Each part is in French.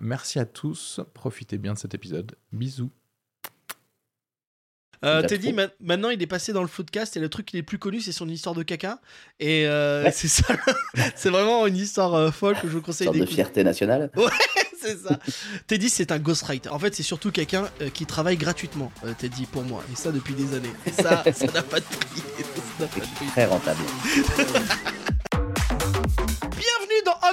Merci à tous, profitez bien de cet épisode. Bisous. Euh, Teddy, maintenant il est passé dans le podcast et le truc qui est le plus connu c'est son histoire de caca. Et euh, c'est ça, c'est vraiment une histoire euh, folle que je vous conseille d'écouter. de fierté nationale. Ouais, c'est ça. Teddy, c'est un ghostwriter. En fait, c'est surtout quelqu'un qui travaille gratuitement, Teddy, pour moi. Et ça depuis des années. Et ça, ça n'a pas de prix. Très rentable.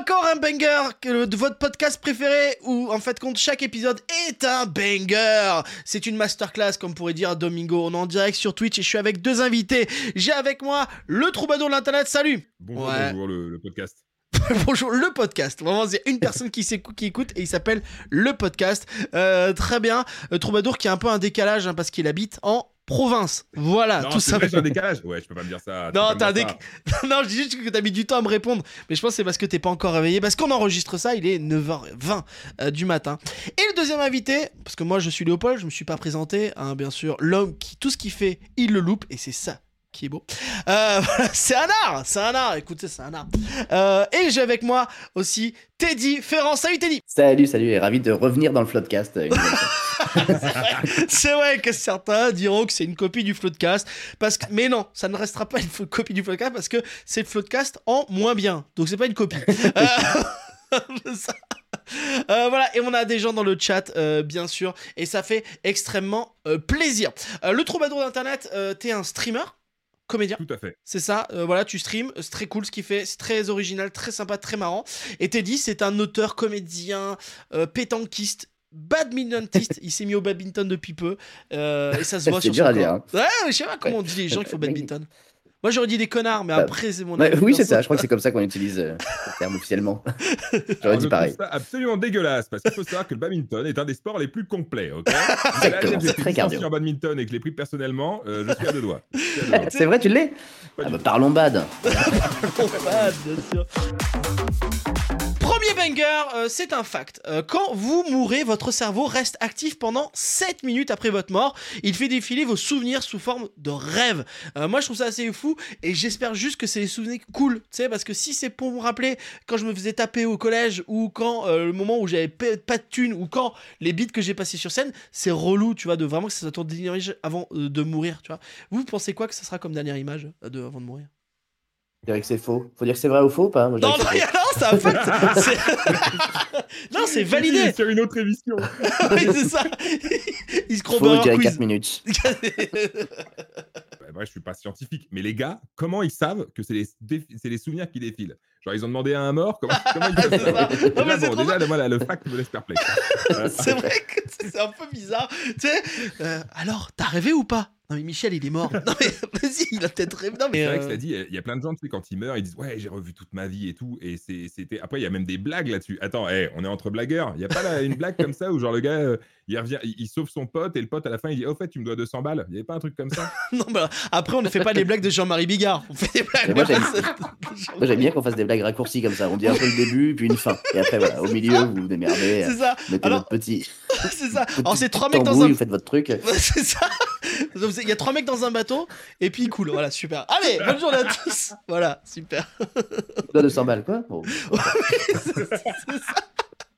Encore un banger de votre podcast préféré où en fait compte chaque épisode est un banger. C'est une masterclass comme pourrait dire Domingo. On est en direct sur Twitch et je suis avec deux invités. J'ai avec moi le troubadour de l'internet. Salut. Bonjour, bonjour le, podcast. Bonjour, le podcast. Vraiment, il y a une personne qui, qui écoute et il s'appelle le podcast. Euh, très bien. Euh, troubadour qui a un peu un décalage hein, parce qu'il habite en province. Voilà, tout ça. un décalage. Ouais, je peux pas me dire ça. Non, t'as un décalage. non, je dis juste que t'as mis du temps à me répondre. Mais je pense que c'est parce que t'es pas encore réveillé. Parce qu'on enregistre ça, il est 9h20 euh, du matin. Et le deuxième invité, parce que moi je suis Léopold, je me suis pas présenté, hein, bien sûr. L'homme qui, tout ce qu'il fait, il le loupe. Et c'est ça qui est beau. Euh, c'est un art, c'est un art, écoutez, c'est un art. Euh, et j'ai avec moi aussi Teddy Ferrand. Salut Teddy Salut, salut, et ravi de revenir dans le Floodcast. c'est vrai que certains diront que c'est une copie du Floodcast, parce que... mais non, ça ne restera pas une copie du Floodcast parce que c'est le Floodcast en moins bien, donc c'est pas une copie. Euh, voilà, et on a des gens dans le chat, bien sûr, et ça fait extrêmement plaisir. le troubadour d'Internet, t'es un streamer? Comédien? Tout à fait. C'est ça, euh, voilà, tu streams, c'est très cool ce qu'il fait, c'est très original, très sympa, très marrant. Et Teddy, c'est un auteur, comédien, euh, pétanquiste, badmintoniste. il s'est mis au badminton depuis peu. Euh, et ça se voit sur dur à dire. Hein. Ouais, je sais pas comment on dit les gens qui font badminton. Moi j'aurais dit des connards, mais bah, après c'est mon avis. oui, c'est ça, je crois que c'est comme ça qu'on utilise euh, le terme officiellement. j'aurais dit pareil. C'est absolument dégueulasse, parce qu'il faut savoir que le badminton est un des sports les plus complets. ok c'est très cardio. en badminton et que je l'ai pris personnellement, euh, je suis à deux doigts. C'est vrai, tu l'es ah bah, Parlons bad. parlons bad, bien sûr. Euh, c'est un fact. Euh, quand vous mourrez, votre cerveau reste actif pendant 7 minutes après votre mort. Il fait défiler vos souvenirs sous forme de rêves. Euh, moi, je trouve ça assez fou et j'espère juste que c'est des souvenirs cool. Tu sais, parce que si c'est pour me rappeler quand je me faisais taper au collège ou quand le moment où j'avais pas de thunes ou quand les beats que j'ai passés sur scène, c'est relou, tu vois, de vraiment que ça soit ton dernière image avant de mourir, tu vois. Vous pensez quoi que ça sera comme dernière image avant de mourir? Dirais que c'est faux. Faut dire que c'est vrai ou faux pas Non, non, c'est un fait. non, c'est validé. C'est une autre émission. oui, c'est ça. Il se croit Faux, je dirais 4 minutes. bah, moi, je suis pas scientifique. Mais les gars, comment ils savent que c'est les, les souvenirs qui défilent? Genre, ils ont demandé à un mort Comment, comment ils peuvent savoir Déjà, bon, déjà voilà, le fact me laisse perplexe. c'est vrai que c'est un peu bizarre. Tu sais, euh, alors, t'as rêvé ou pas? Non mais Michel il est mort. Non mais vas-y, il a peut-être rêvé. Non mais c'est vrai que ça dit, il y a plein de gens tu sais quand ils meurent, ils disent ouais j'ai revu toute ma vie et tout et c'était après il y a même des blagues là-dessus. Attends, hey, on est entre blagueurs. Il y a pas une blague comme ça où genre le gars euh, il revient, il, sauve son pote et le pote à la fin il dit au fait tu me dois 200 balles. Il y avait pas un truc comme ça? Non bah après on ne fait pas les blagues de Jean-Marie Bigard. On fait des blagues. Moi j'aime bien qu'on fasse des blagues raccourcies comme ça. On dit un peu le début puis une fin et après voilà au milieu vous vous démerdez. C'est ça. Mettez votre petit. c'est ça. Alors c'est trois mecs dans un. Vous faites votre truc. c'est ça. Il y a trois mecs dans un bateau, et puis cool. Voilà, super. Allez, bonne journée à tous. Voilà, super. 200 balles, quoi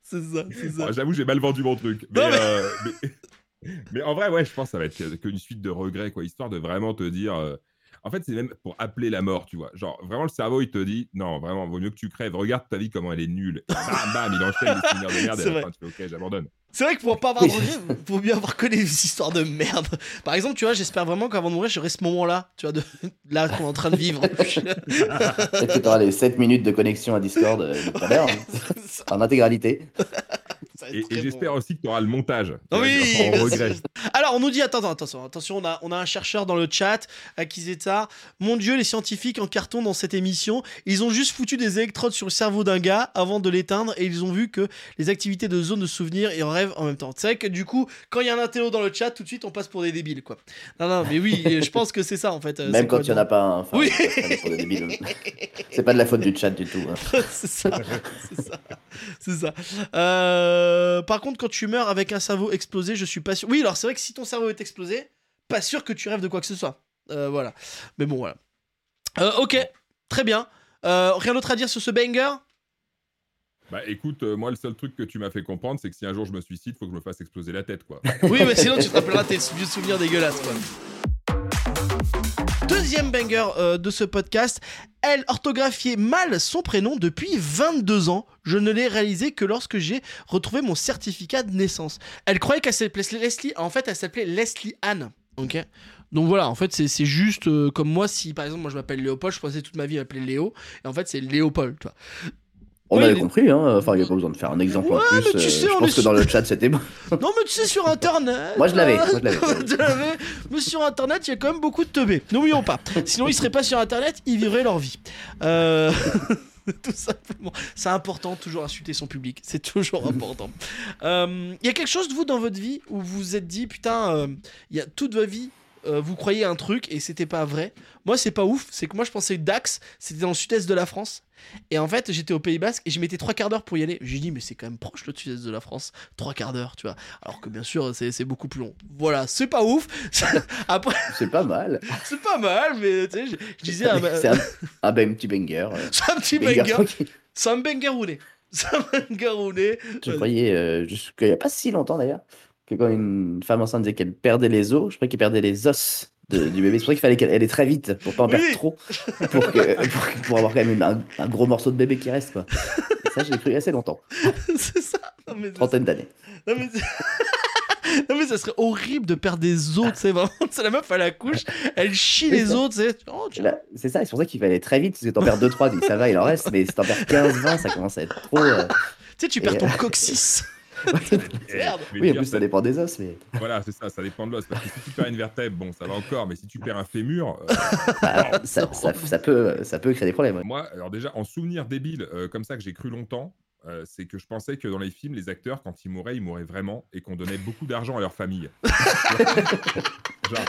c'est ça. C'est ça. J'avoue, j'ai mal vendu mon truc. Euh, mais, en vrai, ouais, je pense que ça va être qu'une suite de regrets, quoi, histoire de vraiment te dire. Euh, en fait, c'est même pour appeler la mort, tu vois. Genre, vraiment, le cerveau, il te dit non, vraiment, vaut mieux que tu crèves. Regarde ta vie, comment elle est nulle. Bam, bam, il enchaîne souvenirs de merde et à la fin, tu fais ok, j'abandonne. C'est vrai que pour pas avoir de regret, faut mieux avoir connu des histoires de merde. Par exemple, tu vois, j'espère vraiment qu'avant de mourir, j'aurai ce moment-là, tu vois, de là qu'on est en train de vivre. Que tu auras les 7 minutes de connexion à Discord euh, tout à l'heure, hein. en intégralité. Et, bon. j'espère aussi que tu auras le montage. Oui. Alors, on nous dit, attends, attends, attention, attention, on a, on a un chercheur dans le chat, Akizeta. Mon Dieu, les scientifiques en carton dans cette émission, ils ont juste foutu des électrodes sur le cerveau d'un gars avant de l'éteindre et ils ont vu que les activités de zone de souvenir et en rêve en même temps. C'est vrai que du coup, quand il y a un intello dans le chat, tout de suite, on passe pour des débiles, quoi. Non, non, mais oui, je pense que c'est ça, en fait. euh, Même quand il n'y en a pas un. Enfin, Oui. débiles. C'est pas de la faute du chat du tout. hein. c'est ça, c'est ça. Euh, par contre, quand tu meurs avec un cerveau explosé, je suis pas sûr. Oui, alors c'est vrai que si ton cerveau est explosé, pas sûr que tu rêves de quoi que ce soit. Euh, voilà. Mais bon, voilà. Euh, ok, très bien. Rien d'autre à dire sur ce banger? Bah écoute, euh, moi le seul truc que tu m'as fait comprendre, c'est que si un jour je me suicide, faut que je me fasse exploser la tête, quoi. Oui, mais sinon tu te rappelleras tes vieux souvenirs dégueulasses. Quoi. Deuxième banger euh, de ce podcast. Elle orthographiait mal son prénom depuis 22 ans. Je ne l'ai réalisé que lorsque j'ai retrouvé mon certificat de naissance. Elle croyait qu'elle s'appelait Leslie. En fait, elle s'appelait Leslie Anne. Ok donc voilà, en fait, c'est juste euh, comme moi, si par exemple, moi je m'appelle Léopold, je pensais toute ma vie m'appeler Léo, et en fait, c'est Léopold, tu vois. On Ouais, avait compris, hein. Enfin, il n'y a pas besoin de faire un exemple Ouais, en plus. mais tu euh, sais, je pense que sur- dans le chat, c'était bon. Non, mais tu sais, sur Internet. Moi, je l'avais, euh. Mais sur Internet, il y a quand même beaucoup de teubés. N'oublions pas. Sinon, ils seraient pas sur Internet, ils vivraient leur vie. Euh, Tout simplement. C'est important, toujours insulter son public. C'est toujours important. Euh, Il y a quelque chose de vous dans votre vie où vous vous êtes dit, putain, euh, il y a toute votre vie. Euh, vous croyez un truc et c'était pas vrai. Moi, c'est pas ouf. C'est que moi, je pensais que Dax, c'était dans le sud-est de la France. Et en fait, j'étais au Pays Basque et je mettais trois quarts d'heure pour y aller. J'ai dit, mais c'est quand même proche le sud-est de la France. Trois quarts d'heure, tu vois. Alors que bien sûr, c'est beaucoup plus long. Voilà, c'est pas ouf. Après, C'est pas mal. c'est pas mal, mais tu sais, je, je disais, ah, bah, C'est un, un ben, petit banger. euh, c'est un petit banger banger. C'est un bangarouné. C'est un bangarouné. Je croyais, euh, jusqu'il n'y a pas si longtemps d'ailleurs, que quand une femme enceinte disait qu'elle perdait les os, je croyais qu'elle perdait les os de- du bébé. C'est pour ça qu'il fallait qu'elle elle très vite pour pas en Oui. perdre trop, pour, que- pour, pour avoir quand même un, un gros morceau de bébé qui reste. Quoi. Et ça, j'ai cru assez longtemps, c'est ça. Non, mais, trentaine d'années. non, mais, non, mais ça serait horrible de perdre des os, tu sais, vraiment. C'est la meuf à la couche, elle chie les ça. os, tu sais. Oh, C'est ça, c'est pour ça qu'il fallait très vite, parce que t'en perds 2-3, ça va, il en reste, mais si t'en perds 15-20, ça commence à être trop. euh, Tu sais, tu perds ton coccyx. Et Merde. Oui, en plus, ça dépend des os, mais Voilà, c'est ça, ça dépend de l'os. Parce que si tu perds une vertèbre, bon, ça va encore, mais si tu perds un fémur, euh, bah, ça, ça, ça peut, ça peut créer des problèmes. ouais. moi, alors déjà, en souvenir débile, euh, comme ça que j'ai cru longtemps, euh, c'est que je pensais que dans les films, les acteurs, quand ils mouraient, ils mouraient vraiment et qu'on donnait beaucoup d'argent à leur famille. genre,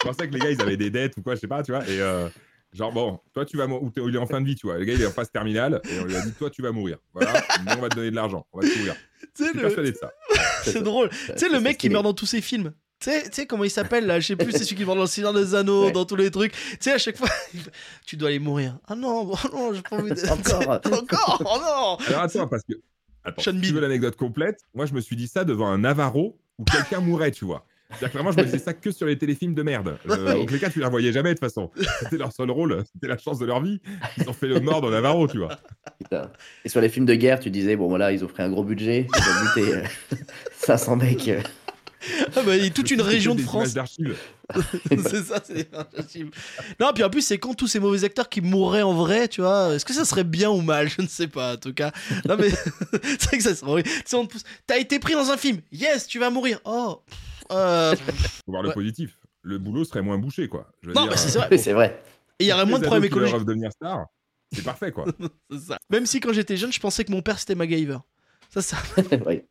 je pensais que les gars, ils avaient des dettes ou quoi, je sais pas, tu vois, et euh, genre, bon, toi, tu vas mourir, il est en fin de vie, tu vois, le gars, il est en phase terminale, et on lui a dit, toi, tu vas mourir, voilà, mais on va te donner de l'argent, on va te couvrir. Tu Je sais, suis le- persuadé de ça. C'est drôle. Tu sais, le mec qui meurt dans tous ses films. Tu sais, comment il s'appelle là? Je sais plus, c'est celui qui meurt dans le Seigneur des Anneaux, Ouais. dans tous les trucs. Tu sais, à chaque fois, tu dois aller mourir. Ah non, oh non, j'ai pas envie de. Encore. Encore Oh non Alors attends, parce que. Attends, Sean si tu veux l'anecdote complète, moi je me suis dit ça devant un Navarro où quelqu'un mourait, tu vois. C'est-à-dire que vraiment, je me disais ça que sur les téléfilms de merde. Euh, donc les gars, tu les revoyais jamais de toute façon. C'était leur seul rôle, c'était la chance de leur vie. Ils ont fait le mort dans Navarro, tu vois. Putain. Et sur les films de guerre, tu disais, bon voilà, ils ont pris un gros budget, ils ont buté euh, 500 mecs. euh, Ah bah, il y a toute une région de France. c'est ça, c'est. Non, puis en plus, c'est quand tous ces mauvais acteurs qui mourraient en vrai, tu vois. Est-ce que ça serait bien ou mal? Je ne sais pas, en tout cas. Non, mais c'est vrai que ça serait. Tu sais, on te pousse. T'as été pris dans un film. Yes, tu vas mourir. Oh. Euh... Faut voir le Ouais. positif. Le boulot serait moins bouché, quoi. Je veux Non, dire, mais c'est euh, vrai. C'est vrai. Et il y aurait moins de problèmes écologiques. de devenir star, c'est parfait, quoi. C'est ça. Même si quand j'étais jeune, je pensais que mon père c'était MacGyver. Ça, ça. Oui.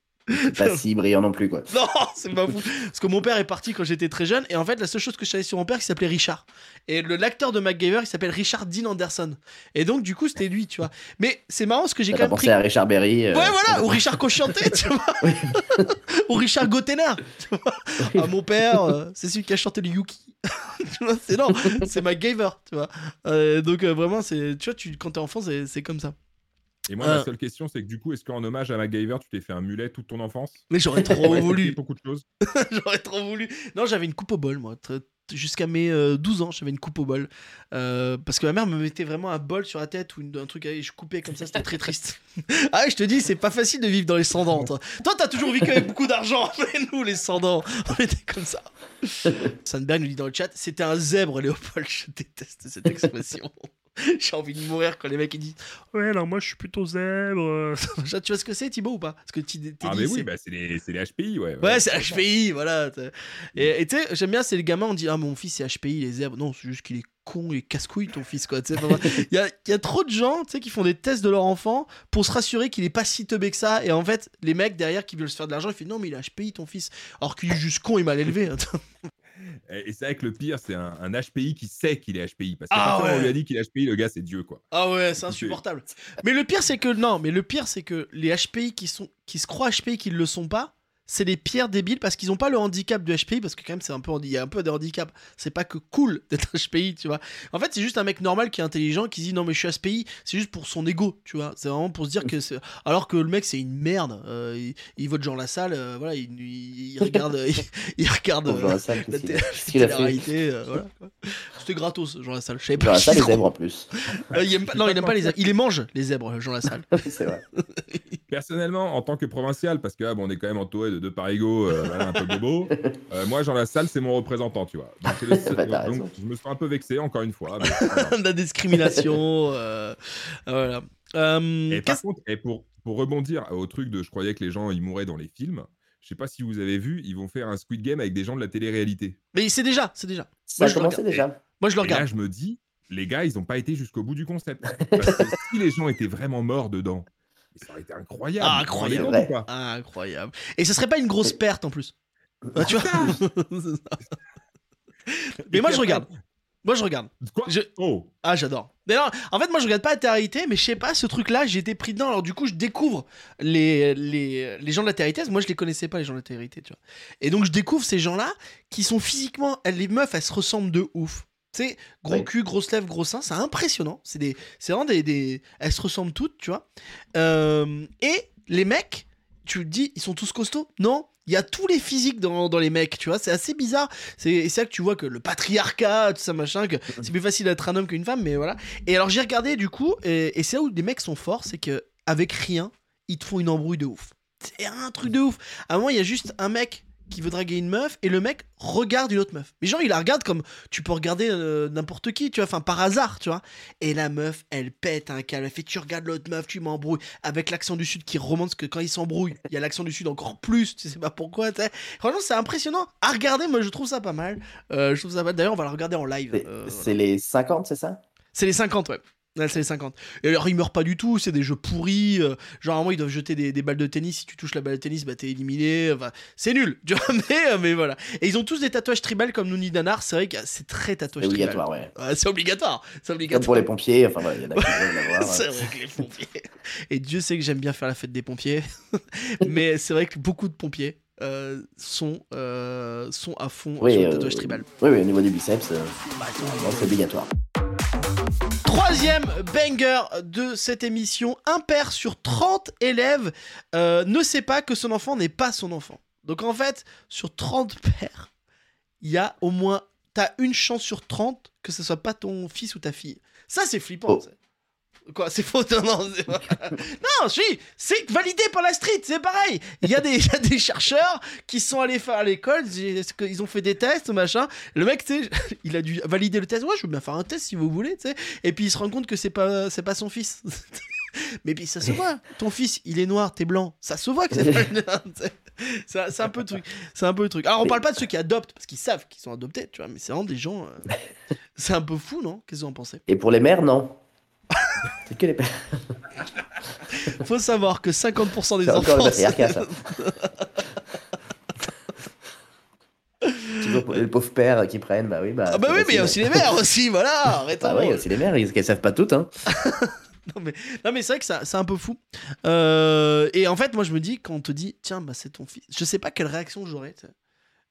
Pas si brillant non plus, quoi. Non, c'est pas fou. Parce que mon père est parti quand j'étais très jeune. Et en fait, la seule chose que je savais sur mon père, il s'appelait Richard. Et le l'acteur de MacGyver, il s'appelle Richard Dean Anderson. Et donc, du coup, c'était lui, tu vois. Mais c'est marrant parce que j'ai quand même pensé pris. à Richard Berry euh, Ouais, voilà, ou Richard Cochianté, tu vois. ou Richard Gottener, tu vois. Ah, mon père, euh, c'est celui qui a chanté le Yuki. C'est non, c'est MacGyver, tu vois. Euh, donc, vraiment, c'est, tu vois, tu, quand t'es enfant, c'est comme ça. Et moi, Euh. ma seule question, c'est que du coup, est-ce qu'en hommage à MacGyver, tu t'es fait un mulet toute ton enfance? Mais j'aurais trop voulu. beaucoup de choses. J'aurais trop voulu. Non, j'avais une coupe au bol, moi. Jusqu'à mes euh, 12 ans, j'avais une coupe au bol. Euh, parce que ma mère me mettait vraiment un bol sur la tête ou une- un truc et je coupais comme ça, c'était très triste. ah, je te dis, c'est pas facile de vivre dans les cendants. Toi, toi t'as toujours vécu avec beaucoup d'argent, mais nous, les cendants, on était comme ça. Sandberg nous dit dans le chat, c'était un zèbre, Léopold. Je déteste cette expression. J'ai envie de mourir quand les mecs ils disent Ouais, non, moi je suis plutôt zèbre. tu vois ce que c'est, Thibaut, ou pas? Parce que tu Ah, mais oui, bah, c'est les, les HPI, ouais. Ouais, c'est HPI, voilà. Et tu sais, j'aime bien, c'est les gamins, on dit Ah, mon fils c'est HPI, les zèbres. Non, c'est juste qu'il est con et casse-couille ton fils, quoi. Il y a, y a trop de gens, tu sais, qui font des tests de leur enfant pour se rassurer qu'il est pas si teubé que ça. Et en fait, les mecs derrière qui veulent se faire de l'argent, ils font Non, mais il a HPI ton fils. Alors qu'il est juste con et mal élevé. hein. Et c'est vrai que le pire, c'est un, un HPI qui sait qu'il est HPI. Parce que Ah quand on ouais. lui a dit qu'il est HPI, le gars, c'est Dieu, quoi. Ah ouais, c'est C'est- insupportable. Mais le pire, c'est que non, mais le pire, c'est que les HPI qui sont qui se croient HPI qui ne le sont pas, c'est les pires débiles parce qu'ils n'ont pas le handicap de HPI parce que quand même c'est un peu il y a un peu des handicaps. C'est pas que cool d'être HPI, tu vois. En fait, c'est juste un mec normal qui est intelligent qui se dit non mais je suis HPI, c'est juste pour son ego, tu vois. C'est vraiment pour se dire que c'est alors que le mec c'est une merde. Euh, il, il vote Jean Lassalle, euh, voilà, il, il- il regarde il, il regarde Pour euh, Jean Lassalle, la qu'est-ce qu'il té- a- qu'est-ce qu'il a fait télé-réalité, euh, voilà. C'était gratos Jean Lassalle. Je savais Jean pas. Les zèbres en plus. euh, il aime pas, non, il aime pas les zèbres. Il les mange, les zèbres, Jean Lassalle. c'est vrai. Personnellement, en tant que provincial, parce que ah, bon, on est quand même entouré de deux parigots, euh, voilà, un peu bobo, euh, moi, Jean Lassalle, c'est mon représentant, tu vois. Donc, Bah, donc, je me sens un peu vexé, encore une fois. mais de la discrimination. euh, voilà. Euh, Et par contre, et pour, pour rebondir au truc de je croyais que les gens ils mouraient dans les films, je sais pas si vous avez vu, ils vont faire un Squid Game avec des gens de la télé-réalité. Mais c'est déjà, c'est déjà. Ça je a le commencé regarde. déjà. Moi, je le Et là, regarde. je me dis, les gars, ils ont pas été jusqu'au bout du concept. Parce que si les gens étaient vraiment morts dedans, ça aurait été incroyable. Ah, incroyable. Ah. Et ce serait pas une grosse perte en plus. Ah, tu vois Mais moi, je regarde. Moi, je regarde. Quoi? Je- Oh Ah, j'adore. Mais non, en fait, moi, je regarde pas la télé-réalité, mais je sais pas, ce truc-là, j'ai été pris dedans. Alors, du coup, je découvre les, les, les gens de la télé-réalité. Moi, je les connaissais pas, les gens de la télé-réalité, tu vois. Et donc, je découvre ces gens-là qui sont physiquement. elles- Les meufs, elles se ressemblent de ouf. Tu sais, gros Ouais. cul, grosse lèvres, gros seins, c'est impressionnant. C'est des, c'est vraiment des, des- Elles se ressemblent toutes, tu vois. Euh, et les mecs, tu te dis, ils sont tous costauds Non il y a tous les physiques dans, dans les mecs, tu vois, c'est assez bizarre. C'est et c'est là que tu vois que le patriarcat, tout ça machin, que c'est plus facile d'être un homme qu'une femme, mais voilà. Et alors j'ai regardé du coup, et, et c'est là où les mecs sont forts, c'est que avec rien, ils te font une embrouille de ouf. C'est un truc de ouf. À un moment, il y a juste un mec qui veut draguer une meuf, et le mec regarde une autre meuf. Mais genre, il la regarde comme tu peux regarder euh, n'importe qui, tu vois, enfin par hasard, tu vois. Et la meuf, elle pète un câble, elle fait tu regardes l'autre meuf, tu m'embrouilles, avec l'accent du sud qui remonte, parce que quand il s'embrouille, il y a l'accent du sud encore plus, tu sais pas pourquoi, tu sais. Franchement, c'est impressionnant. À regarder, moi je trouve ça pas mal. Euh, je trouve ça pas mal. D'ailleurs, on va le regarder en live. C'est euh, c'est les 50, c'est ça? C'est les 50, ouais. Ouais, c'est les 50. Et alors, ils meurent pas du tout, c'est des jeux pourris. euh, moment, ils doivent jeter des, des balles de tennis. Si tu touches la balle de tennis, bah t'es éliminé. Enfin, c'est nul, tu vois, mais, euh, mais voilà. Et ils ont tous des tatouages tribal comme Nouni Danar. C'est vrai que c'est très tatouage C'est tribal. obligatoire, ouais. Ouais, c'est obligatoire. C'est Comme obligatoire. pour les pompiers, enfin il y en a qui veulent l'avoir. C'est vrai que les pompiers. Et Dieu sait que j'aime bien faire la fête des pompiers. mais c'est vrai que beaucoup de pompiers euh, sont, euh, sont à fond Oui, sur le tatouage tribal. Oui, oui, au niveau du biceps, Bah, c'est obligatoire. Troisième banger de cette émission, un père sur 30 élèves euh, ne sait pas que son enfant n'est pas son enfant. Donc en fait, sur 30 pères, il y a au moins, t'as une chance sur 30 que ce soit pas ton fils ou ta fille. Ça c'est flippant. Oh. Quoi, c'est faux Non, non, non, si, c'est validé par la street, c'est pareil. Il y, a des- il y a des chercheurs qui sont allés faire à l'école, ils ont fait des tests, machin. Le mec, tu sais, il a dû valider le test. Ouais, je veux bien faire un test si vous voulez, tu sais. Et puis il se rend compte que c'est pas, c'est pas son fils. Mais puis ça se voit. Ton fils, il est noir, t'es blanc. Ça se voit que c'est pas le mien, tu sais. C'est c'est un peu le truc. C'est un peu le truc. Alors on parle pas de ceux qui adoptent parce qu'ils savent qu'ils sont adoptés, tu vois. Mais c'est vraiment des gens. euh, C'est un peu fou, non? Qu'est-ce que vous en pensez? Et pour les mères, non. C'est que les pères. Faut savoir que 50% des le enfants. les pauvres pères qui prennent, bah oui. Bah, Ah bah oui, mais il y a aussi les mères aussi, voilà. Arrêtons. Bah oui, aussi les mères, ils- qu'elles savent pas toutes, hein. Non mais, non, mais c'est vrai que c'est un peu fou. Euh, et en fait, moi je me dis, quand on te dit, tiens, bah c'est ton fils, je sais pas quelle réaction j'aurais.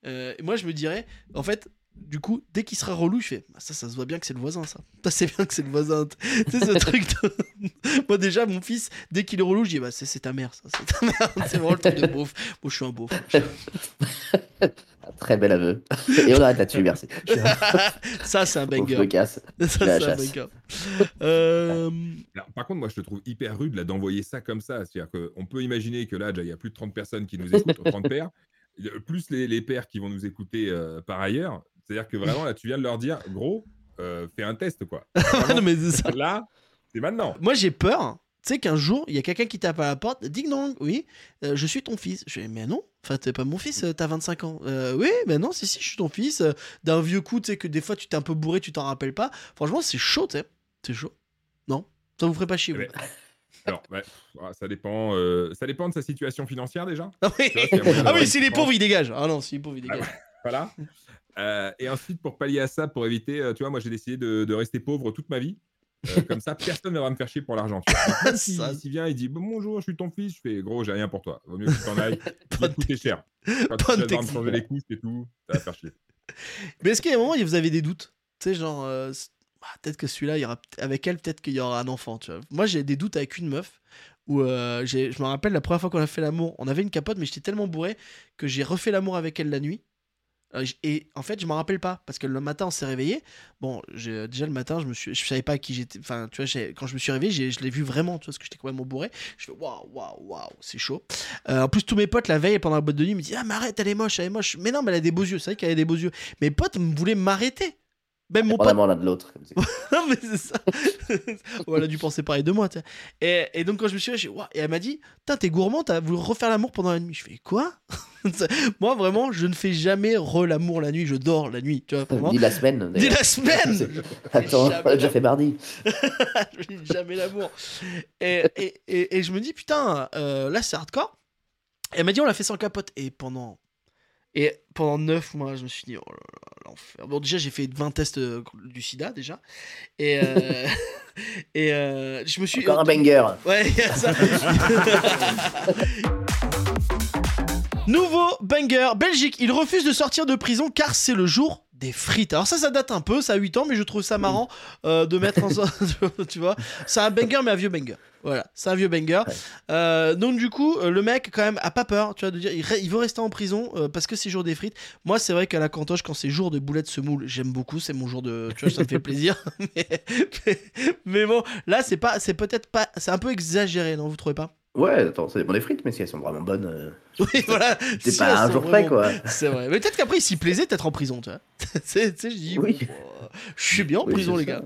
Euh, moi je me dirais, en fait, du coup, dès qu'il sera relou, je fais, bah, ça, ça se voit bien que c'est le voisin, ça. Ça, c'est bien que c'est le voisin. tu sais, ce truc de... Moi déjà, mon fils, dès qu'il est relou, je dis, bah c'est c'est ta mère, ça. C'est ta mère. C'est vraiment le truc de beauf. Moi je suis un beauf. Très bel aveu. Et on arrête là-dessus, merci. ça, c'est un je me banger. casse. Ça, c'est un banger. Euh, Alors, par contre, moi, je te trouve hyper rude là d'envoyer ça comme ça. C'est-à-dire qu'on peut imaginer que là, déjà, il y a plus de 30 personnes qui nous écoutent, 30 pères, plus les, les pères qui vont nous écouter euh, par ailleurs. C'est-à-dire que vraiment, là, tu viens de leur dire, gros, euh, fais un test, quoi. non, mais c'est ça. Là, c'est maintenant. Moi, j'ai peur. Tu sais qu'un jour, il y a quelqu'un qui tape à la porte, ding dong, oui, euh, je suis ton fils. Je fais, mais non, enfin, t'es pas mon fils, euh, t'as 25 ans. Euh, oui, mais non, si, si, je suis ton fils. D'un vieux coup, tu sais, que des fois, tu t'es un peu bourré, tu t'en rappelles pas. Franchement, c'est chaud, tu sais. C'est chaud. Non? Ça vous ferait pas chier, vous? Eh ben, Alors, ouais, ah, ça dépend. ça dépend de sa situation financière déjà. Ah oui, moyen ah oui si les pauvres, ils dégagent. Ah non, si les pauvres, ils dégagent. Voilà. Euh, et ensuite, pour pallier à ça, pour éviter, euh, tu vois, moi j'ai décidé de, de rester pauvre toute ma vie. Euh, comme ça, personne ne va me faire chier pour l'argent. S'il Ça- vient, il dit bonjour, je suis ton fils. Je fais gros, j'ai rien pour toi. Vaut mieux que tu t'en ailles. Ça Bonne va te coûter cher. Quand tu vas me changer les couches et tout, ça va faire chier. Mais est-ce qu'il y a un moment où vous avez des doutes? Tu sais, genre, euh, bah, peut-être que celui-là, il y aura, avec elle, peut-être qu'il y aura un enfant, tu vois. Moi, j'ai des doutes avec une meuf où euh, je me rappelle la première fois qu'on a fait l'amour, on avait une capote, mais j'étais tellement bourré que j'ai refait l'amour avec elle la nuit. Euh, Et en fait, je m'en rappelle pas parce que le matin, on s'est réveillé. Bon, j'ai- déjà le matin, je me suis, je savais pas qui j'étais. Enfin, tu vois, quand je me suis réveillé, je l'ai vu vraiment, tu vois, parce que j'étais complètement bourré. Je fais waouh, waouh, waouh, c'est chaud. Euh, en plus, tous mes potes la veille pendant la boîte de nuit me disent ah mais arrête, elle est moche, elle est moche. Mais non, mais elle a des beaux yeux. C'est vrai qu'elle a des beaux yeux. Mes potes voulaient m'arrêter. Même mon pote. L'un de l'autre. non mais c'est ça. Oh, elle a dû penser pareil de moi. Et, et donc quand je me suis dit, Ouah. et elle m'a dit, t'es gourmand, t'as voulu refaire l'amour pendant la nuit. Je fais quoi? Moi vraiment, je ne fais jamais re l'amour la nuit. Je dors la nuit. Tu vois vraiment. Dis la semaine. Dis la semaine. Attends, on a déjà fait mardi. je fais jamais l'amour. Et, et, et, et je me dis, putain, euh, là c'est hardcore. Et elle m'a dit, on l'a fait sans capote. Et pendant. Et pendant 9 mois, je me suis dit, oh là là, l'enfer. Bon, déjà, j'ai fait 20 tests euh, du sida, déjà. Et, euh, et euh, je me suis. Encore un banger. Ouais, il y a ça. Nouveau banger, Belgique, il refuse de sortir de prison car c'est le jour des frites. Alors ça, ça date un peu, ça a 8 ans, mais je trouve ça marrant euh, de mettre en... tu vois, c'est un banger, mais un vieux banger. Voilà, c'est un vieux banger. Ouais. Euh, donc du coup, euh, le mec, quand même, a pas peur, tu vois, de dire, il, veut rester en prison euh, parce que c'est jour des frites. Moi, c'est vrai qu'à la cantoche, quand c'est jour de boulettes semoule, j'aime beaucoup, c'est mon jour de... Tu vois, ça me fait plaisir. mais, mais- mais bon, là, c'est pas, c'est peut-être pas... C'est un peu exagéré, non, vous trouvez pas? Ouais, attends, ça dépend des frites, mais si elles sont vraiment bonnes, euh, Oui, voilà. c'est Si pas un jour près, quoi. C'est vrai. Mais peut-être qu'après, il s'y plaisait d'être en prison, tu vois. tu sais, je dis, Oui. oh, je suis bien en Oui, prison, les ça.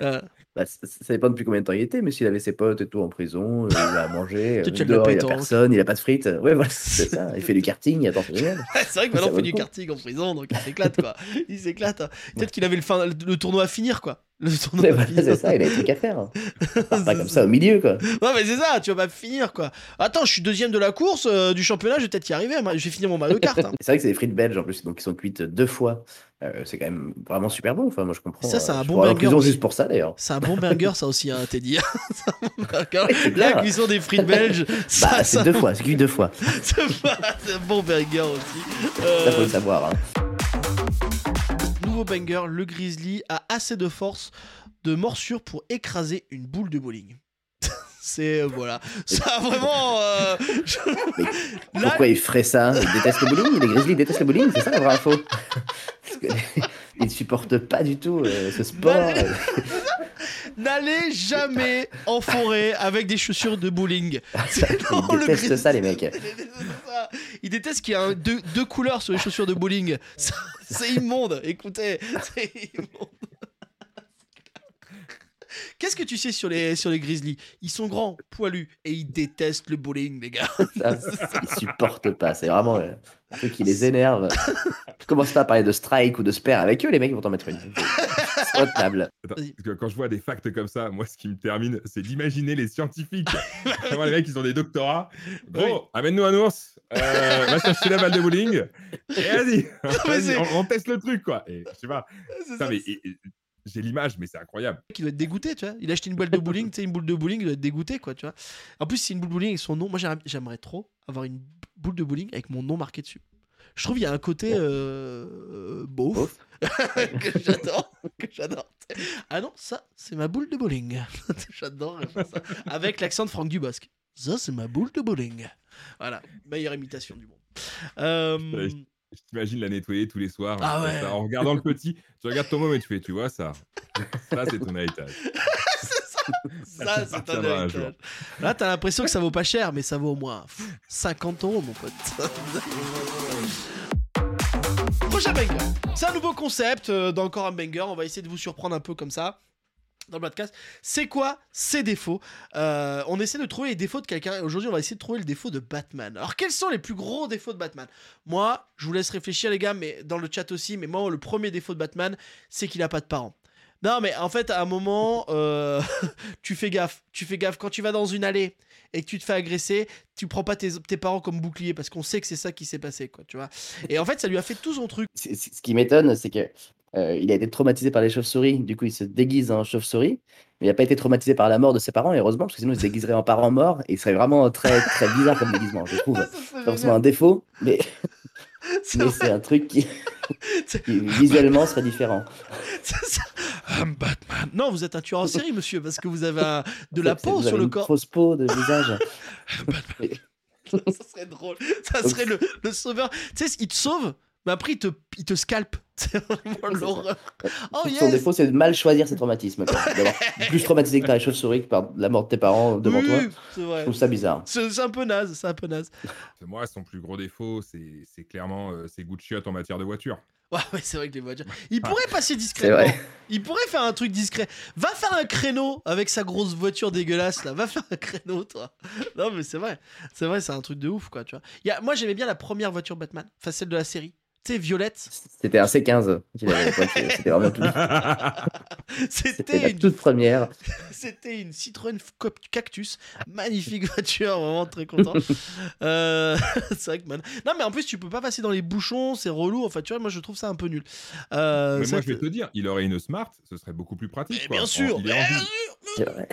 gars. Euh, Bah, ça, ça dépend depuis combien de temps il était, mais s'il avait ses potes et tout en prison, euh, il manger, Toi, euh, dehors, il a pétanque. personne, il a pas de frites. Ouais, voilà, c'est ça. Il fait du karting, attends, c'est c'est vrai que maintenant, on fait du karting en prison, donc il s'éclate, quoi. Il s'éclate. hein. Peut-être qu'il avait le, fin, le tournoi à finir, quoi. Le tournoi finir. c'est ça, il a des trucs à faire. hein. Pas comme ça au milieu, quoi. Non, mais c'est ça, tu vas pas finir, quoi. Attends, je suis deuxième de la course, euh, du championnat, je vais peut-être y arriver. Je vais finir mon Mario Kart. hein. C'est vrai que c'est des frites belges en plus, donc ils sont cuites deux fois. Euh, c'est quand même vraiment super bon. Enfin, moi je comprends. Ça, c'est euh, un bon banger prison aussi. juste pour ça d'ailleurs. C'est un bon burger, ça aussi, hein, Teddy. Un bon burger. c'est La cuisson des frites belges, ça, Bah, ça, c'est deux fois, c'est cuit deux fois. c'est un bon burger aussi. Ça faut Euh, le savoir. hein. Nouveau banger, le Grizzly a assez de force de morsure pour écraser une boule de bowling. C'est euh, voilà, ça a vraiment. euh, je- Là, Pourquoi il ferait ça? Il déteste le bowling? Les Grizzlies détestent le bowling C'est ça la vraie info? Parce que Ils ne supportent pas du tout euh, ce sport. N'allez jamais en forêt avec des chaussures de bowling. C'est Ils non, le détestent ça, les mecs. Il déteste ça. Il déteste qu'il y ait un- deux, deux couleurs sur les chaussures de bowling. Ça, C'est immonde, écoutez. C'est immonde. Qu'est-ce que tu sais sur les, sur les Grizzlies? Ils sont grands, poilus, et ils détestent le bowling, les gars. Ça, ils supportent pas. C'est vraiment euh, un truc qui les énerve. Je commence pas à parler de strike ou de spare avec eux, les mecs ils vont t'en mettre une. Attends, parce que quand je vois des facts comme ça, moi, ce qui me termine, c'est d'imaginer les scientifiques. Les mecs, ils ont des doctorats. Gros, Oui. amène-nous un ours, euh, va chercher la balle de bowling, et vas-y, on, on teste le truc, quoi. Et je sais pas, C'est putain, ça, mais et- et- j'ai l'image, mais c'est incroyable. Il doit être dégoûté, tu vois. Il a acheté une boîte de bowling, tu sais, une boule de bowling, il doit être dégoûté, quoi, tu vois. En plus, c'est une boule de bowling avec son nom. Moi, j'aimerais- trop avoir une boule de bowling avec mon nom marqué dessus. Je trouve qu'il y a un côté euh, beauf que j'adore, que j'adore. Ah non, ça, c'est ma boule de bowling. j'adore ça. Avec l'accent de Franck Dubosc. Ça, c'est ma boule de bowling. Voilà, meilleure imitation du monde. Euh, Je t'imagine la nettoyer tous les soirs. Ah comme ouais. ça, en regardant le petit, tu regardes ton môme et tu fais, tu vois ça Ça, c'est ton héritage. Ça, c'est un héritage. Là, t'as l'impression que ça vaut pas cher, mais ça vaut au moins pff, 50 euros, mon pote. Prochain banger. C'est un nouveau concept euh, dans encore un banger. On va essayer de vous surprendre un peu comme ça dans le podcast. C'est quoi ces défauts? Euh, On essaie de trouver les défauts de quelqu'un. Aujourd'hui, on va essayer de trouver le défaut de Batman. Alors, quels sont les plus gros défauts de Batman? Moi, je vous laisse réfléchir, les gars, mais dans le chat aussi. Mais moi, le premier défaut de Batman, c'est qu'il a pas de parents. Non, mais en fait, à un moment, euh, tu fais gaffe. Tu fais gaffe. Quand tu vas dans une allée et que tu te fais agresser, tu prends pas tes, tes parents comme bouclier parce qu'on sait que c'est ça qui s'est passé, quoi, tu vois. Et en fait, ça lui a fait tout son truc. Ce qui m'étonne, c'est que euh, il a été traumatisé par les chauves-souris. Du coup, il se déguise en chauve-souris. Mais il n'a pas été traumatisé par la mort de ses parents, et heureusement, parce que sinon, il se déguiserait en parent mort. Et il serait vraiment très, très bizarre comme déguisement, je trouve. C'est forcément un défaut, mais, C'est mais vrai, c'est un truc qui, visuellement serait différent. ça. Batman. Non, vous êtes un tueur en série, monsieur, parce que vous avez un- de la peau vous sur avez le une corps. Fausse peau de visage. ça serait drôle. Ça serait le, le sauveur. Tu sais, il te sauve, mais après, il te, il te scalpe. C'est vraiment l'horreur. Oh Son défaut, c'est de mal choisir ses traumatismes. D'avoir plus traumatisé que par les chauves-souris que par la mort de tes parents devant Oui, toi. Je trouve ça bizarre. C'est un peu naze, c'est un peu naze. Moi, son plus gros défaut, c'est clairement euh, ses goûts de chiottes en matière de voiture. Ouais, ouais, c'est vrai que les voitures. Il pourrait passer discrètement. Il pourrait faire un truc discret. Va faire un créneau avec sa grosse voiture dégueulasse là. Va faire un créneau, toi. Non, mais c'est vrai. C'est vrai, c'est un truc de ouf, quoi, tu vois. Il y a... Moi, j'aimais bien la première voiture Batman. Enfin, celle de la série. Sais, violette. C'était un C15 qu'il avait à l'époque, et C'était vraiment tout. C'était C'était la une toute première. C'était une Citroën Cactus, magnifique voiture, vraiment très content. Euh, c'est vrai que man. Non mais en plus tu peux pas passer dans les bouchons, c'est relou. Enfin tu vois, moi je trouve ça un peu nul. Euh, Mais moi, je vais te dire, il aurait une Smart, ce serait beaucoup plus pratique. Mais quoi. bien En- sûr, il est en bien vrai.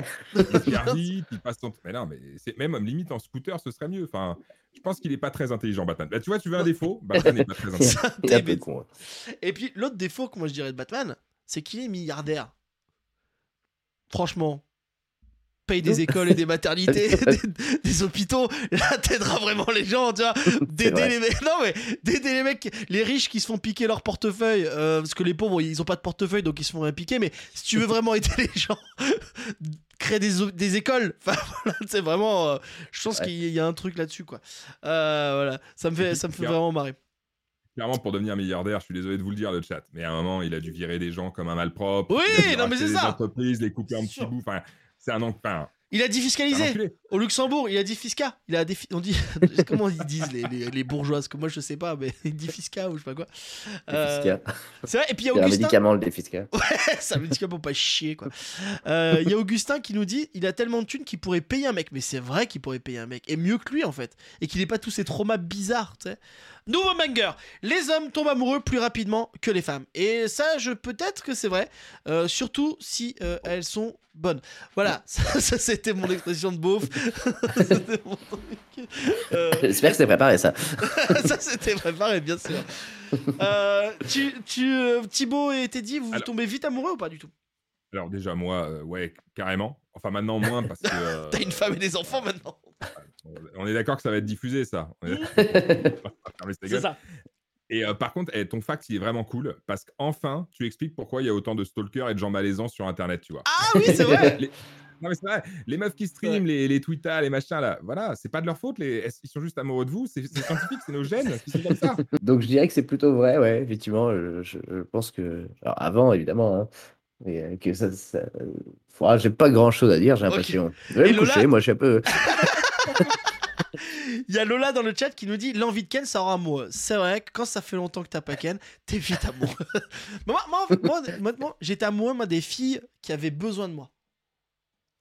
il il passe son. Mais non, mais c'est même limite en scooter, ce serait mieux. Enfin, je pense qu'il est pas très intelligent, Batman. Là, tu vois, tu veux un défaut Batman n'est pas très intelligent. Un peu con. hein. Et puis l'autre défaut que moi je dirais de Batman, c'est qu'il est milliardaire. Franchement. Paye des écoles et des maternités, des, des hôpitaux, là t'aideras vraiment les gens, tu vois. D'aider les mecs, non mais d'aider les mecs, les riches qui se font piquer leur portefeuille, euh, parce que les pauvres ils ont pas de portefeuille donc ils se font rien piquer, mais si tu veux vraiment aider les gens, crée des, écoles. Enfin voilà, c'est vraiment, euh, je pense Ouais. qu'il y a un truc là-dessus quoi. Euh, voilà, ça me fait, ça me fait vraiment marrer. Clairement, pour devenir milliardaire, je suis désolé de vous le dire, le chat, mais à un moment, il a dû virer des gens comme un malpropre. Oui, non, mais c'est ça. entreprises, les couper en petits bouts. Enfin, c'est un enfin, Il a c'est un défiscalisé. enculé. Au Luxembourg, il a dit fisca. Il a défi- on dit comment ils disent les, les, les bourgeois parce que moi je sais pas mais il dit fisca ou je sais pas quoi. Euh, c'est vrai et puis il y a C'est un Augustin médicament, le défisca. ça veut dire pour pas chier quoi. Euh, Il y a Augustin qui nous dit il a tellement de thunes qu'il pourrait payer un mec mais c'est vrai qu'il pourrait payer un mec et mieux que lui en fait et qu'il ait pas tous ces traumas bizarres, tu sais. Nouveau banger. Les hommes tombent amoureux plus rapidement que les femmes. Et ça, je peut-être que c'est vrai. Euh, surtout si euh, elles sont bonnes. Voilà, ça, ça, c'était mon expression de beauf. C'était mon truc. Euh, J'espère que c'est préparé, ça. ça, c'était préparé, bien sûr. Euh, tu, tu, euh, Thibaut et Teddy, vous, vous tombez vite amoureux ou pas du tout? Alors, déjà, moi, euh, ouais, carrément. Enfin, maintenant, moins parce que. euh, T'as une femme et des enfants maintenant. on est d'accord que ça va être diffusé, ça. C'est ça. Et euh, par contre, eh, ton fact, il est vraiment cool parce qu'enfin, tu expliques pourquoi il y a autant de stalkers et de gens malaisants sur Internet, tu vois. Ah oui, c'est vrai. Les- Non, mais c'est vrai, les meufs qui streament, les, les Twitter, les machins, là, voilà, c'est pas de leur faute, les... ils sont juste amoureux de vous, c'est scientifique, c'est nos gènes qui sont comme ça. Donc je dirais que c'est plutôt vrai, ouais, effectivement. Je, je- je pense que. Alors avant, évidemment, hein, mais euh, que ça. ça... Faudra- j'ai pas grand chose à dire, j'ai l'impression. Je vais Et me Lola coucher, moi je suis un peu. Il y a Lola dans le chat qui nous dit l'envie de Ken, ça rend amoureux. C'est vrai que quand ça fait longtemps que t'as pas Ken, t'es vite amoureux. Moi, moi, moi, honnêtement, j'étais amoureux moi, des filles qui avaient besoin de moi.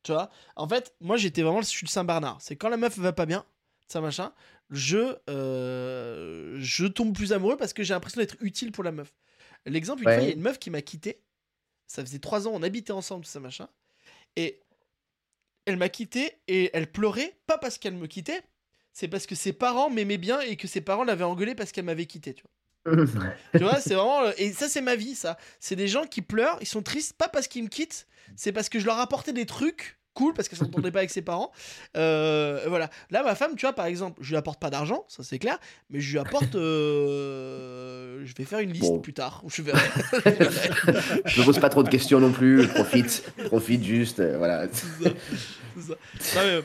Tu vois? En fait, moi, j'étais vraiment, je suis le Saint-Bernard. C'est quand la meuf va pas bien, ça machin, je, euh, je tombe plus amoureux parce que j'ai l'impression d'être utile pour la meuf. L'exemple, une Ouais. fois, il y a une meuf qui m'a quitté. Ça faisait trois ans, on habitait ensemble, tout ça machin. Et elle m'a quitté et elle pleurait, pas parce qu'elle me quittait, c'est parce que ses parents m'aimaient bien et que ses parents l'avaient engueulée parce qu'elle m'avait quitté, tu vois. tu vois, c'est vraiment. Et ça, c'est ma vie, ça. C'est des gens qui pleurent, ils sont tristes, pas parce qu'ils me quittent, c'est parce que je leur apportais des trucs cool, parce qu'elle s'entendait pas avec ses parents. Euh, voilà. Là, ma femme, tu vois, par exemple, je lui apporte pas d'argent, ça c'est clair, mais je lui apporte. euh, Je vais faire une liste Bon. plus tard. Je verrai. Je me pose pas trop de questions non plus, profite, profite juste, euh, voilà. C'est ça. C'est ça. Non, mais,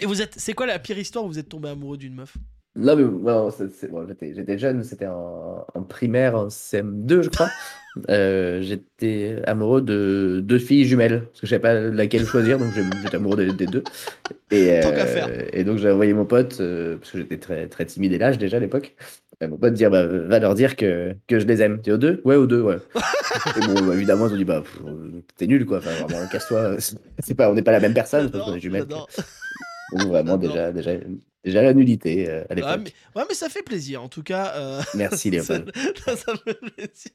Et vous êtes. C'est quoi la pire histoire où vous êtes tombé amoureux d'une meuf? Non, mais bon, j'étais jeune, c'était en, en primaire, en CM2, je crois. Euh, j'étais amoureux de deux filles jumelles, parce que je savais pas laquelle choisir, donc j'étais amoureux des, des deux. Et, Tant euh, faire. et donc j'ai envoyé mon pote, euh, parce que j'étais très, très timide et lâche déjà à l'époque. Euh, Mon pote dire, bah, va leur dire que, que je les aime. T'es aux deux? Ouais, aux deux, ouais. Et bon, bah, évidemment, ils ont dit, bah, t'es nul, quoi. Enfin, vraiment, casse-toi. C'est pas, on n'est pas la même personne, parce qu'on est jumelles. Donc vraiment, déjà, déjà, déjà la nullité euh, à Ouais, l'époque. mais, ouais, mais ça fait plaisir. En tout cas, euh, Merci, Léopold. ça fait plaisir.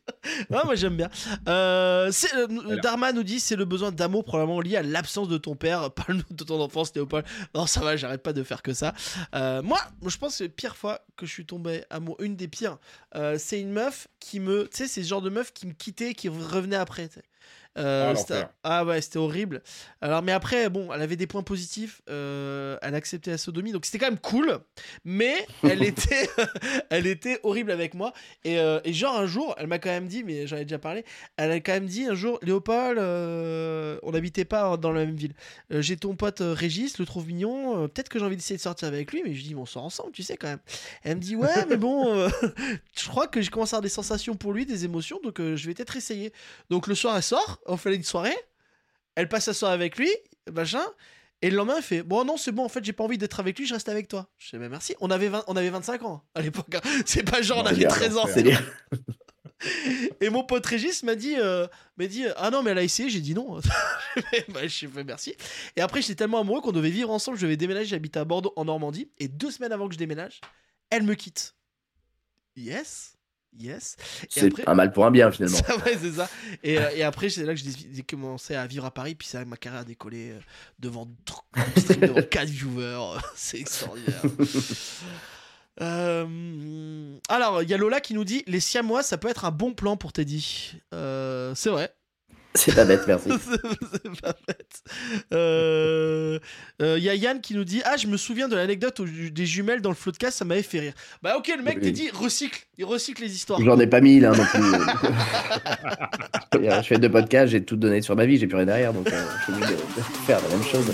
Ouais, moi j'aime bien. Euh, euh. Dharma nous dit c'est le besoin d'amour probablement lié à l'absence de ton père. Parle-nous de ton enfance, Léopold. Non, ça va, j'arrête pas de faire que ça. Euh, moi, je pense que la pire fois que je suis tombé amoureux, une des pires, euh, c'est une meuf qui me. Tu sais, c'est ce genre de meuf qui me quittait et qui revenait après. Euh, Ah, l'enfer. ah ouais, c'était horrible. Alors, mais après, bon, elle avait des points positifs. euh, elle acceptait la sodomie, donc c'était quand même cool. Mais elle était, elle était horrible avec moi. Et, euh, et genre un jour, elle m'a quand même dit, mais j'en ai déjà parlé, elle a quand même dit un jour, Léopold, euh, on n'habitait pas dans la même ville. Euh, J'ai ton pote euh, Régis, le trouve mignon. euh, Peut-être que j'ai envie d'essayer de sortir avec lui, mais je dis, on sort ensemble, tu sais quand même. Elle me dit, ouais, mais bon, euh, je crois que je commence à avoir des sensations pour lui, des émotions, donc euh, je vais peut-être essayer. Donc le soir, elle sort, on fait une soirée, elle passe la soirée avec lui, machin. Et le lendemain, elle fait Bon, non, c'est bon, en fait, j'ai pas envie d'être avec lui, je reste avec toi. Je dis bah, Merci. On avait, 20 on avait 25 ans à l'époque. hein. C'est pas genre on Non, avait bien, 13 ans. Et mon pote Régis m'a dit, euh, dit Ah non, mais elle a essayé. J'ai dit non. bah, je fais merci. Et après, j'étais tellement amoureux qu'on devait vivre ensemble. Je devais déménager. J'habite à Bordeaux, en Normandie. Et deux semaines avant que je déménage, elle me quitte. Yes. Yes. C'est un mal pour un bien, finalement. ça, ouais, c'est ça. Et, euh, et après, c'est là que j'ai commencé à vivre à Paris. Puis que ma carrière a décollé euh, devant, devant 4 viewers. c'est extraordinaire. Euh, alors, il y a Lola qui nous dit Les Siamois, ça peut être un bon plan pour Teddy. Euh, c'est vrai. C'est pas bête, merci. c'est pas bête. Euh, euh, Il y a Yann qui nous dit Ah, je me souviens de l'anecdote des jumelles dans le floodcast, ça m'avait fait rire. Bah, ok, le mec, Oui. Teddy, recycle. Il recycle les histoires. J'en ai pas mis là non plus. je fais deux podcasts, j'ai tout donné sur ma vie, j'ai plus rien derrière, donc euh, je suis obligé de, de faire la même chose.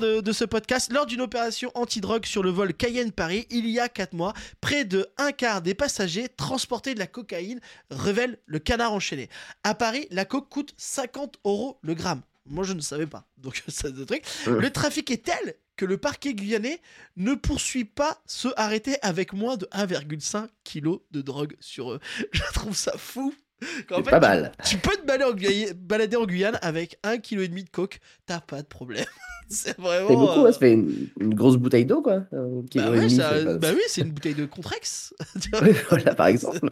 De, de ce podcast, lors d'une opération anti-drogue sur le vol Cayenne-Paris, il y a 4 mois, près de un quart des passagers transportés de la cocaïne, révèle le canard enchaîné. À Paris, la coke coûte 50 euros le gramme. Moi, je ne savais pas. Donc, ça, c'est un truc. Le trafic est tel que le parquet guyanais ne poursuit pas ceux arrêtés avec moins de 1,5 kg de drogue sur eux. Je trouve ça fou. Fait, pas tu- mal. tu peux te balader en, Guyane, balader en Guyane avec un kilo et demi de coke, t'as pas de problème. c'est vraiment. C'est beaucoup, euh, ouais, ça fait une, une grosse bouteille d'eau, quoi. Bah, et ouais, demi, ça- c'est pas- bah oui, c'est une bouteille de Contrex. Voilà, par exemple.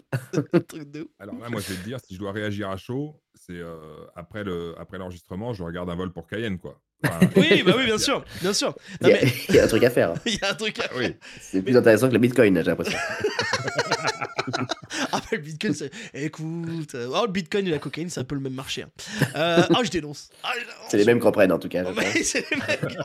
un truc de ouf. Alors là, moi, je vais te dire, si je dois réagir à chaud, c'est euh, après le après l'enregistrement, je regarde un vol pour Cayenne, quoi. Enfin, Oui, bah oui, bien sûr, bien sûr. Il y, a, mais il y a un truc à faire. il y a un truc à ah oui. C'est plus intéressant que le bitcoin, j'ai l'impression. Ah, bah, le bitcoin, c'est. Écoute. euh, Oh, le bitcoin et la cocaïne, c'est un peu le même marché. hein. Euh, Ah, je dénonce. Ah, je dénonce. C'est les mêmes qu'on prenne, en tout cas. mais c'est les mêmes.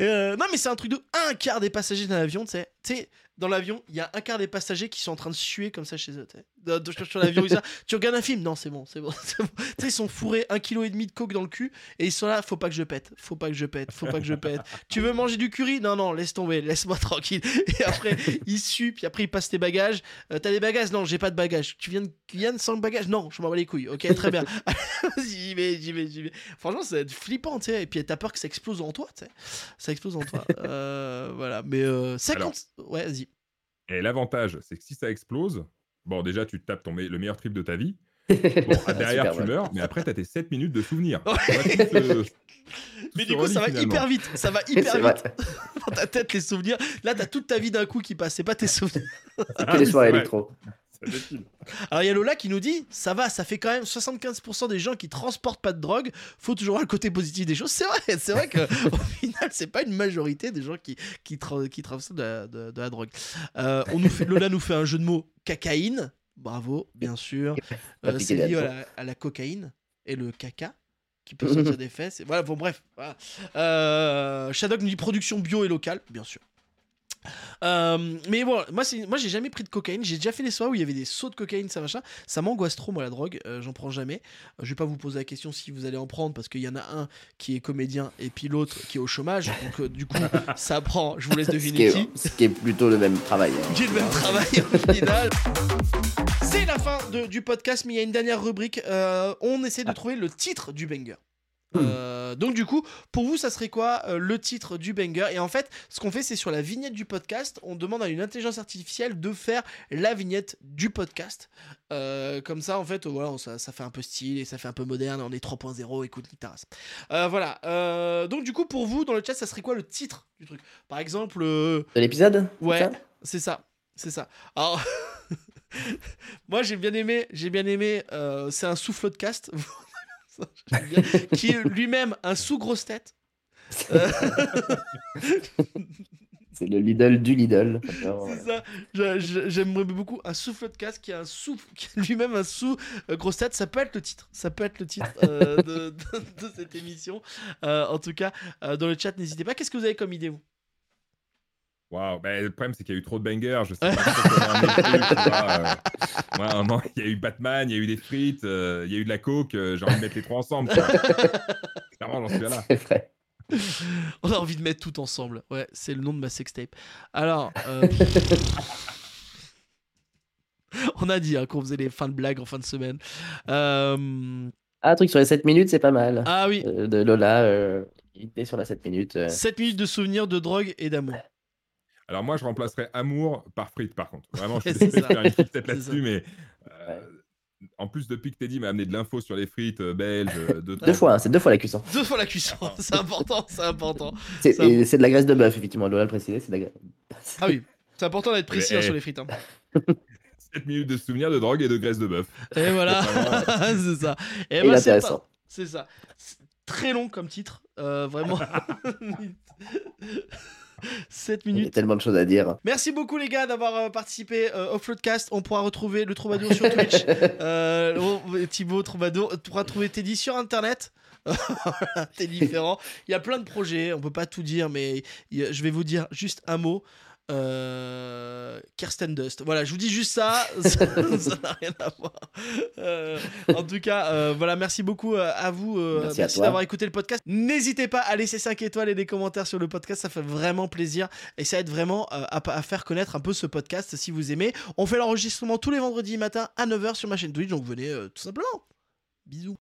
Euh, non mais c'est un truc de un quart des passagers dans l'avion, tu sais. Dans l'avion, il y a un quart des passagers qui sont en train de suer comme ça chez eux. De- de- sur l'avion, ils sont là, tu regardes un film, non c'est bon, c'est bon, c'est bon. Tu sais, ils sont fourrés un kilo et demi de coke dans le cul et ils sont là, faut pas que je pète, faut pas que je pète, faut pas que je pète. tu veux manger du curry? Non non, laisse tomber, laisse-moi tranquille. Et après ils suent, puis après ils passent tes bagages. Euh, T'as des bagages? Non, j'ai pas de bagages. Tu viens de Guyane sans bagage Non, je m'en bats les couilles. Ok, très bien. j'y vais, j'y vais, j'y vais. Franchement, ça va être flippant, tu sais. Et puis t'as peur que ça explose en toi, tu sais. Ça explose en toi. Euh, voilà, mais euh, 50. Ouais, vas-y. Et l'avantage, c'est que si ça explose, bon, déjà, tu te tapes ton me- le meilleur trip de ta vie. Bon, ah, derrière, Super, tu ouais. meurs, mais après, tu as tes 7 minutes de souvenirs. Tu Mais du coup, ça va finalement. hyper vite. Ça va hyper C'est vite dans ta tête, les souvenirs. Là, t'as toute ta vie d'un coup qui passe. C'est pas tes souvenirs. Ah Que les oui, soirées c'est électro. Alors, il y a Lola qui nous dit ça va, ça fait quand même 75% des gens qui transportent pas de drogue. Faut toujours voir le côté positif des choses. C'est vrai, c'est vrai que au final, c'est pas une majorité des gens qui, qui, tra- qui traversent de la, de, de la drogue. Euh, on nous fait, Lola nous fait un jeu de mots cacaïne. Bravo, bien sûr. Euh, c'est lié à la, à la cocaïne et le caca qui peut sortir des fesses. Voilà, bon, bref. Voilà. Euh, Shadok nous dit production bio et locale, bien sûr. Euh, mais bon, moi, j'ai jamais pris de cocaïne. J'ai déjà fait des soirées où il y avait des sauts de cocaïne, ça machin. Ça m'angoisse trop, moi, la drogue. Euh, J'en prends jamais. Euh, je vais pas vous poser la question si vous allez en prendre parce qu'il y en a un qui est comédien et puis l'autre qui est au chômage. Donc, euh, du coup, ça prend. Je vous laisse Ce qui, deviner qui. ce qui est plutôt le même travail. hein. J'ai le même travail au final. C'est la fin de- du podcast, mais il y a une dernière rubrique. On essaie de trouver le titre du banger. Euh, donc du coup, pour vous, ça serait quoi euh, le titre du banger? Et en fait, ce qu'on fait, c'est sur la vignette du podcast, on demande à une intelligence artificielle de faire la vignette du podcast. Euh, comme ça, en fait, voilà, ça, ça fait un peu style et ça fait un peu moderne. On est 3.0, écoute. Euh, voilà. Donc du coup, pour vous, dans le chat, ça serait quoi le titre du truc? Par exemple, De l'épisode Ouais, c'est ça c'est ça. Alors, moi j'ai bien aimé, j'ai bien aimé. c'est un souffle de cast. qui est lui-même un sous grosse tête. Euh, C'est le Lidl du Lidl. C'est ça. J'aimerais beaucoup un souffle de cast qui est un souffle, qui lui-même un sous grosse tête. Ça peut être le titre, ça peut être le titre euh, de, de- de cette émission. Euh, en tout cas, euh, dans le chat, n'hésitez pas. Qu'est-ce que vous avez comme idée vous? Waouh, ben, le problème c'est qu'il y a eu trop de bangers, je sais pas euh. Il y a eu Batman, il y a eu des frites, euh, il y a eu de la coke, euh, j'ai envie de mettre les trois ensemble. Clairement, j'en suis là. C'est vrai. On a envie de mettre tout ensemble. Ouais, c'est le nom de ma sextape. Alors, euh, on a dit hein, qu'on faisait les fins de blagues en fin de semaine. Euh, Ah, un truc sur les 7 minutes, c'est pas mal. Ah oui, Euh, de Lola, euh, il était sur la 7 minutes. euh. 7 minutes de souvenirs de drogue et d'amour. Alors moi, je remplacerais amour par frites, par contre. Vraiment, je suis c'est désolé de faire une petite là-dessus, mais euh, en plus, depuis que Teddy m'a amené de l'info sur les frites euh, belges, euh, deux, fois, hein, c'est deux fois la cuisson. Deux fois la cuisson, c'est important, c'est important. C'est de la graisse de bœuf, effectivement. Lola le précisé, c'est de la graisse. Ah oui, c'est important d'être précis hein, sur eh. les frites. hein. 7 minutes de souvenirs de drogue et de graisse de bœuf. Et voilà, c'est ça. Et, Et bah, c'est intéressant. pas- C'est ça. Très long comme titre, euh, vraiment. 7 Il y a minutes. tellement de choses à dire. Merci beaucoup les gars d'avoir euh, participé euh, au Floodcast. On pourra retrouver le Troubadour sur Twitch. Euh, on- Thibaut Troubadour tu pourras trouver Teddy sur internet. T'es différent. Il y a plein de projets, on peut pas tout dire, mais je vais vous dire juste un mot. Euh, Kirsten Dust. Voilà, je vous dis juste ça. ça n'a rien à voir. Euh, en tout cas, euh, voilà, merci beaucoup à vous. Merci d'avoir écouté le podcast. N'hésitez pas à laisser 5 étoiles et des commentaires sur le podcast, ça fait vraiment plaisir et ça aide vraiment à, à faire connaître un peu ce podcast si vous aimez. On fait l'enregistrement tous les vendredis matin à 9h sur ma chaîne Twitch, donc venez tout simplement. Bisous.